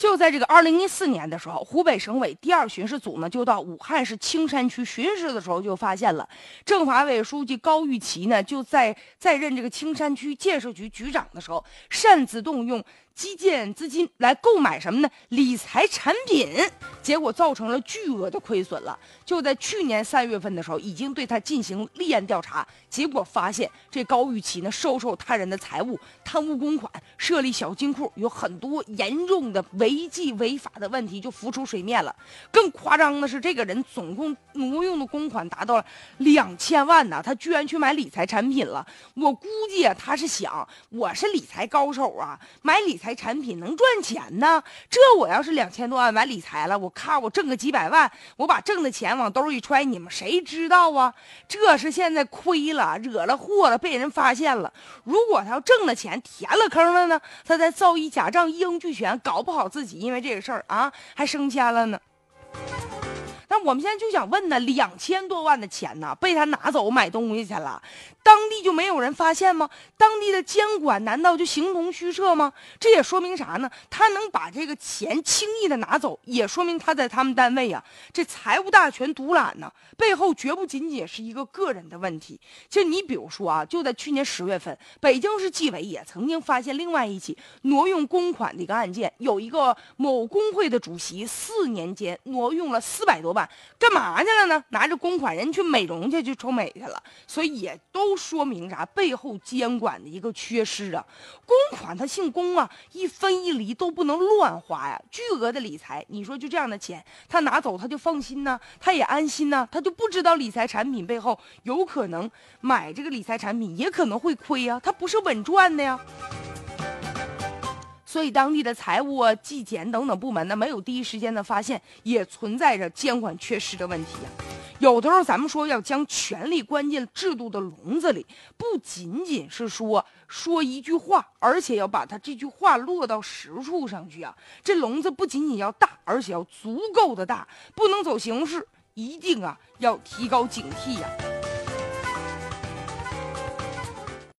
就在这个二零一四年的时候，湖北省委第二巡视组呢，就到武汉市青山区巡视的时候，就发现了政法委书记高玉琪呢，就在在任这个青山区建设局局长的时候，擅自动用。基建资金来购买什么呢？理财产品，结果造成了巨额的亏损了。就在去年三月份的时候，已经对他进行立案调查，结果发现这高玉琦呢，收受他人的财物，贪污公款，设立小金库，有很多严重的违纪违法的问题就浮出水面了。更夸张的是，这个人总共挪用的公款达到了两千万呢，他居然去买理财产品了。我估计啊，他是想，我是理财高手啊，买理理财。产品能赚钱呢？这我要是两千多万买理财了，我咔我挣个几百万，我把挣的钱往兜一揣，你们谁知道啊？这是现在亏了，惹了祸了，被人发现了。如果他要挣了钱，填了坑了呢？他再造一假账，一应俱全，搞不好自己因为这个事儿啊，还升迁了呢。我们现在就想问呢，两千多万的钱呢，被他拿走买东西去了。当地就没有人发现吗？当地的监管难道就形同虚设吗？这也说明啥呢？他能把这个钱轻易的拿走，也说明他在他们单位呀，这财务大权独揽呢，背后绝不仅仅是一个个人的问题。就你比如说啊，就在去年十月份，北京市纪委也曾经发现另外一起挪用公款的一个案件，有一个某工会的主席四年间挪用了四百多万，干嘛去了呢？拿着公款人去美容去，去抽美去了，所以也都。说明啥？背后监管的一个缺失啊！公款他姓公啊，一分一厘都不能乱花呀！巨额的理财，你说就这样的钱，他拿走他就放心呢，他也安心呢，他就不知道理财产品背后有可能买这个理财产品也可能会亏呀，他不是稳赚的呀。所以当地的财务啊、纪检等等部门呢，没有第一时间的发现，也存在着监管缺失的问题啊。有的时候，咱们说要将权力关进制度的笼子里，不仅仅是说说一句话，而且要把它这句话落到实处上去啊。这笼子不仅仅要大，而且要足够的大，不能走形式，一定啊要提高警惕呀。